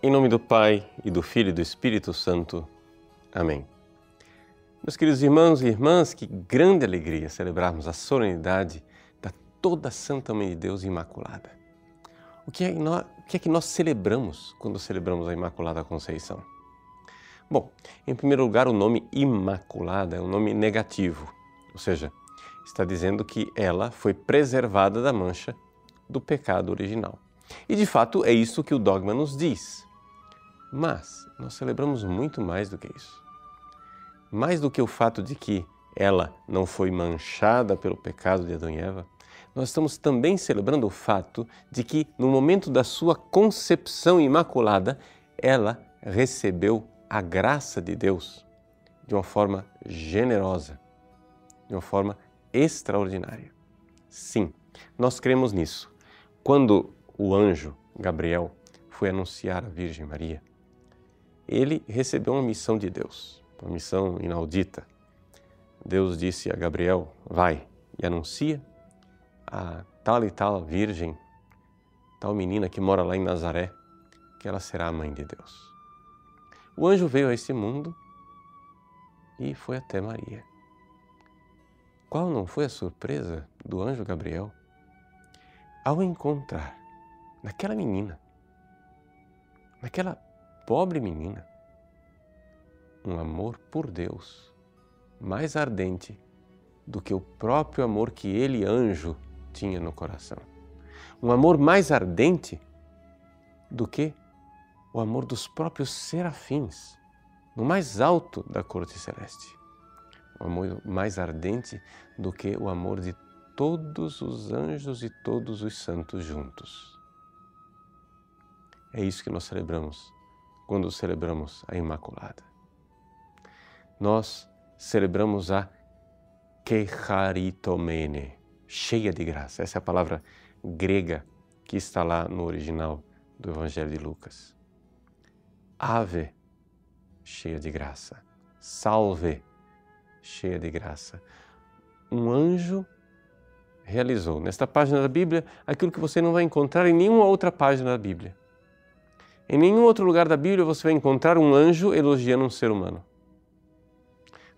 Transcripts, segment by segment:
Em nome do Pai e do Filho e do Espírito Santo. Amém. Meus queridos irmãos e irmãs, que grande alegria celebrarmos a solenidade da toda Santa Mãe de Deus Imaculada. O que, é que nós, o que é que nós celebramos quando celebramos a Imaculada Conceição? Bom, em primeiro lugar, o nome Imaculada é um nome negativo, ou seja, está dizendo que ela foi preservada da mancha do pecado original. E de fato é isso que o dogma nos diz. Mas nós celebramos muito mais do que isso. Mais do que o fato de que ela não foi manchada pelo pecado de Adão e Eva, nós estamos também celebrando o fato de que no momento da sua concepção imaculada, ela recebeu a graça de Deus de uma forma generosa, de uma forma extraordinária. Sim, nós cremos nisso. Quando o anjo Gabriel foi anunciar a Virgem Maria, ele recebeu uma missão de Deus, uma missão inaudita. Deus disse a Gabriel: Vai e anuncia a tal e tal virgem, tal menina que mora lá em Nazaré, que ela será a mãe de Deus. O anjo veio a esse mundo e foi até Maria. Qual não foi a surpresa do anjo Gabriel ao encontrar naquela menina, naquela pobre menina, um amor por Deus mais ardente do que o próprio amor que ele, anjo, tinha no coração. Um amor mais ardente do que o amor dos próprios serafins, no mais alto da corte celeste. Um amor mais ardente do que o amor de todos os anjos e todos os santos juntos. É isso que nós celebramos quando celebramos a Imaculada. Nós celebramos a Kecharitomene, cheia de graça. Essa é a palavra grega que está lá no original do Evangelho de Lucas. Ave, cheia de graça. Salve, cheia de graça. Um anjo realizou nesta página da Bíblia aquilo que você não vai encontrar em nenhuma outra página da Bíblia. Em nenhum outro lugar da Bíblia você vai encontrar um anjo elogiando um ser humano.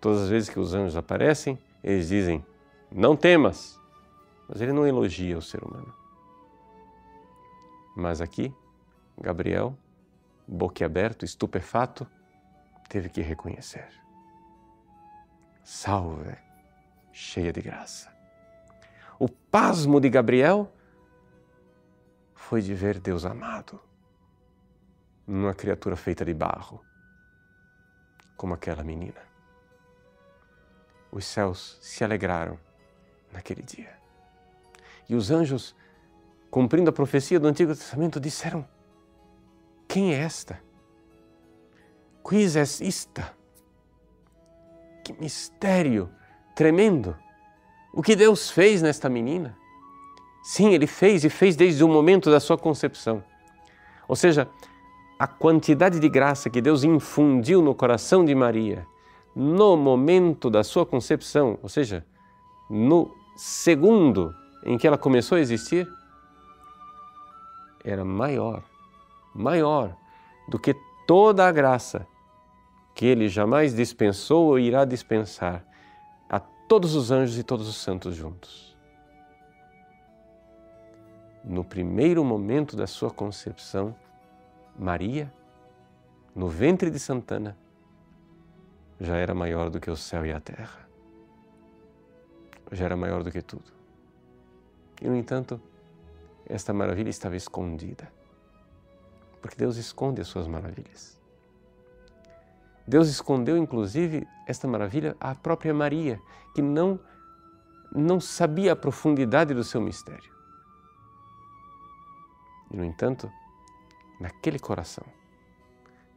Todas as vezes que os anjos aparecem, eles dizem: Não temas. Mas ele não elogia o ser humano. Mas aqui, Gabriel boquiaberto, estupefato, teve que reconhecer. Salve, cheia de graça. O pasmo de Gabriel foi de ver Deus amado numa criatura feita de barro, como aquela menina. Os céus se alegraram naquele dia. E os anjos, cumprindo a profecia do Antigo Testamento, disseram: quem é esta? Quis es ista? Que mistério tremendo! O que Deus fez nesta menina? Sim, Ele fez e fez desde o momento da sua concepção. Ou seja, a quantidade de graça que Deus infundiu no coração de Maria no momento da sua concepção, ou seja, no segundo em que ela começou a existir, era maior maior do que toda a graça que ele jamais dispensou ou irá dispensar a todos os anjos e todos os santos juntos. No primeiro momento da sua concepção, Maria, no ventre de Santana, já era maior do que o céu e a terra. Já era maior do que tudo. E, no entanto, esta maravilha estava escondida porque Deus esconde as suas maravilhas. Deus escondeu, inclusive, esta maravilha à própria Maria, que não, não sabia a profundidade do seu mistério. E, no entanto, naquele coração,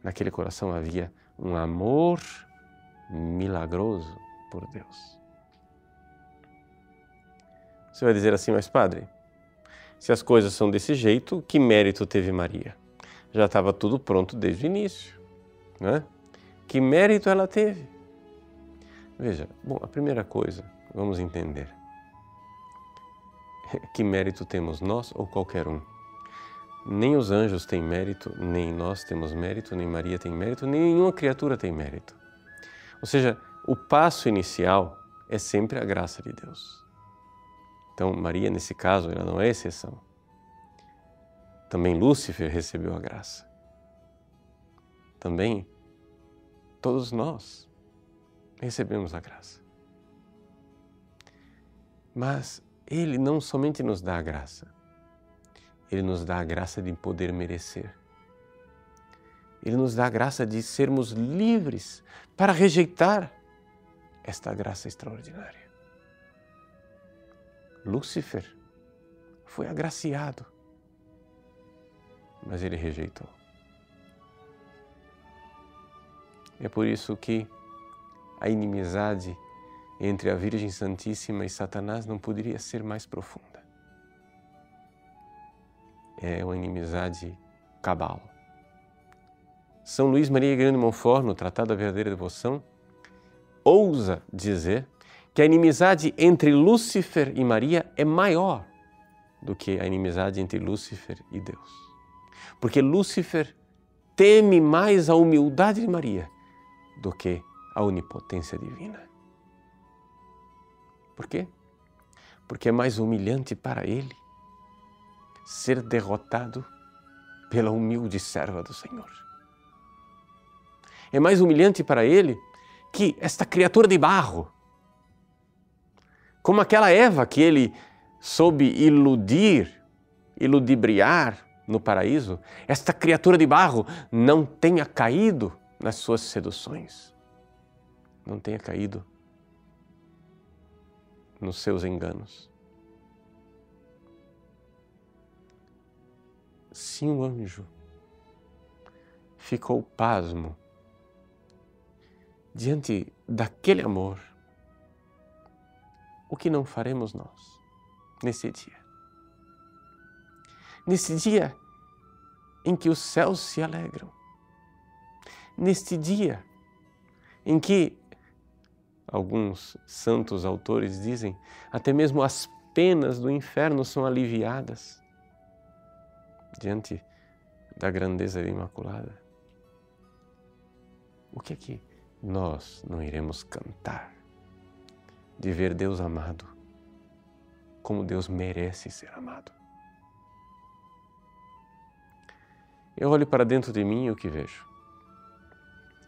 naquele coração havia um amor milagroso por Deus. Você vai dizer assim, mas padre, se as coisas são desse jeito, que mérito teve Maria? já estava tudo pronto desde o início. Né? Que mérito ela teve? Veja, bom, a primeira coisa, vamos entender. Que mérito temos nós ou qualquer um? Nem os anjos têm mérito, nem nós temos mérito, nem Maria tem mérito, nem nenhuma criatura tem mérito. Ou seja, o passo inicial é sempre a graça de Deus. Então, Maria, nesse caso, ela não é exceção. Também Lúcifer recebeu a graça. Também todos nós recebemos a graça. Mas Ele não somente nos dá a graça, Ele nos dá a graça de poder merecer. Ele nos dá a graça de sermos livres para rejeitar esta graça extraordinária. Lúcifer foi agraciado, mas ele rejeitou. É por isso que a inimizade entre a Virgem Santíssima e Satanás não poderia ser mais profunda. É uma inimizade cabal. São Luís Maria Grande Montfort, no Tratado da Verdadeira Devoção, ousa dizer que a inimizade entre Lúcifer e Maria é maior do que a inimizade entre Lúcifer e Deus. Porque Lúcifer teme mais a humildade de Maria do que a onipotência divina. Por quê? Porque é mais humilhante para ele ser derrotado pela humilde serva do Senhor. É mais humilhante para ele que esta criatura de barro, como aquela Eva que ele soube iludir, iludibriar no paraíso, esta criatura de barro não tenha caído nas suas seduções, não tenha caído nos seus enganos. Se um anjo ficou pasmo diante daquele amor, o que não faremos nós nesse dia? Nesse dia em que os céus se alegram, neste dia em que alguns santos autores dizem, até mesmo as penas do inferno são aliviadas diante da grandeza da Imaculada. O que é que nós não iremos cantar de ver Deus amado como Deus merece ser amado? Eu olho para dentro de mim e o que vejo?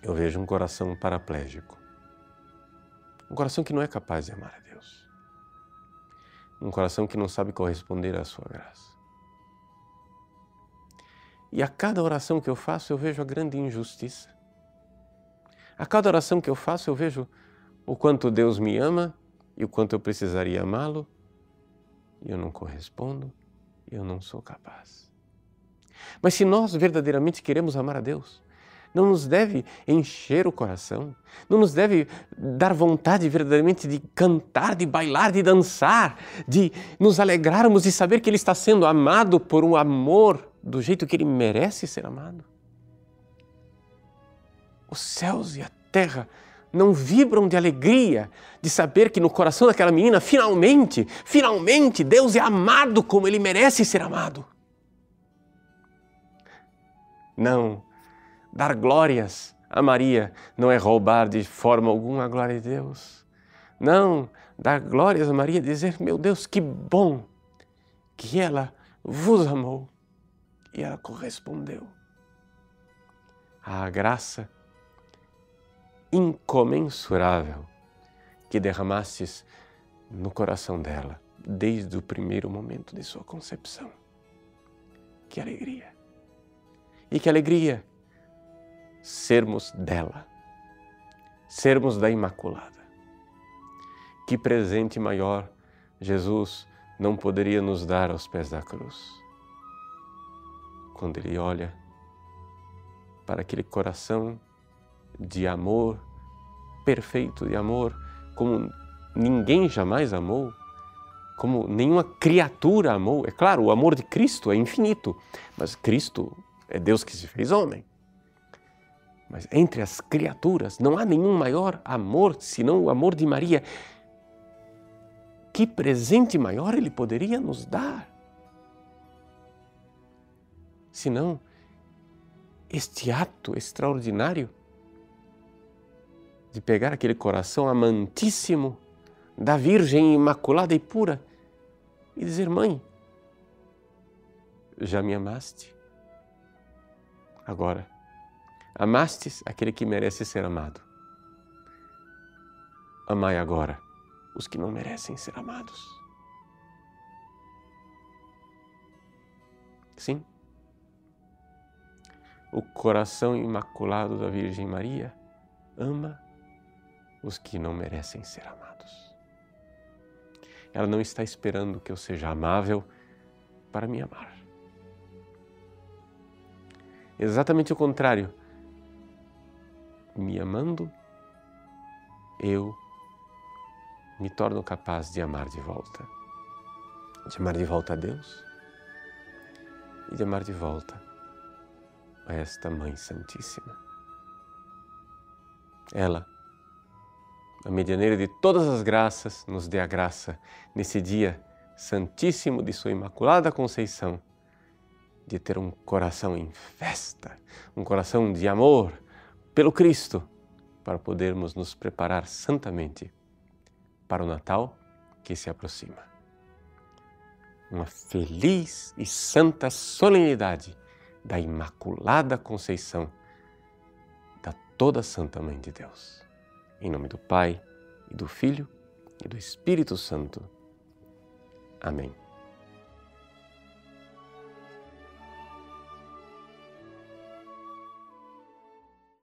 Eu vejo um coração paraplégico um coração que não é capaz de amar a Deus. Um coração que não sabe corresponder à sua graça. E a cada oração que eu faço, eu vejo a grande injustiça. A cada oração que eu faço, eu vejo o quanto Deus me ama e o quanto eu precisaria amá-lo, e eu não correspondo, eu não sou capaz. Mas se nós verdadeiramente queremos amar a Deus, não nos deve encher o coração, não nos deve dar vontade verdadeiramente de cantar, de bailar, de dançar, de nos alegrarmos de saber que Ele está sendo amado por um amor do jeito que Ele merece ser amado. Os céus e a terra não vibram de alegria de saber que no coração daquela menina, finalmente, finalmente, Deus é amado como Ele merece ser amado. Não, dar glórias a Maria não é roubar de forma alguma a glória de Deus. Não, dar glórias a Maria é dizer, meu Deus, que bom que ela vos amou e ela correspondeu. A graça incomensurável que derramastes no coração dela desde o primeiro momento de sua concepção. Que alegria! E que alegria sermos dela, sermos da Imaculada. Que presente maior Jesus não poderia nos dar aos pés da cruz. Quando Ele olha para aquele coração de amor, perfeito de amor, como ninguém jamais amou, como nenhuma criatura amou. É claro, o amor de Cristo é infinito, mas Cristo é Deus que se fez homem. Mas entre as criaturas não há nenhum maior amor senão o amor de Maria. Que presente maior ele poderia nos dar? Senão este ato extraordinário de pegar aquele coração amantíssimo da Virgem Imaculada e pura e dizer: Mãe, já me amaste? Agora, amastes aquele que merece ser amado. Amai agora os que não merecem ser amados. Sim, o coração imaculado da Virgem Maria ama os que não merecem ser amados. Ela não está esperando que eu seja amável para me amar. Exatamente o contrário. Me amando, eu me torno capaz de amar de volta. De amar de volta a Deus e de amar de volta a esta Mãe Santíssima. Ela, a medianeira de todas as graças, nos dê a graça nesse dia santíssimo de Sua Imaculada Conceição, de ter um coração em festa, um coração de amor pelo Cristo, para podermos nos preparar santamente para o Natal que se aproxima. Uma feliz e santa solenidade da Imaculada Conceição da toda Santa Mãe de Deus. Em nome do Pai, e do Filho, e do Espírito Santo. Amém.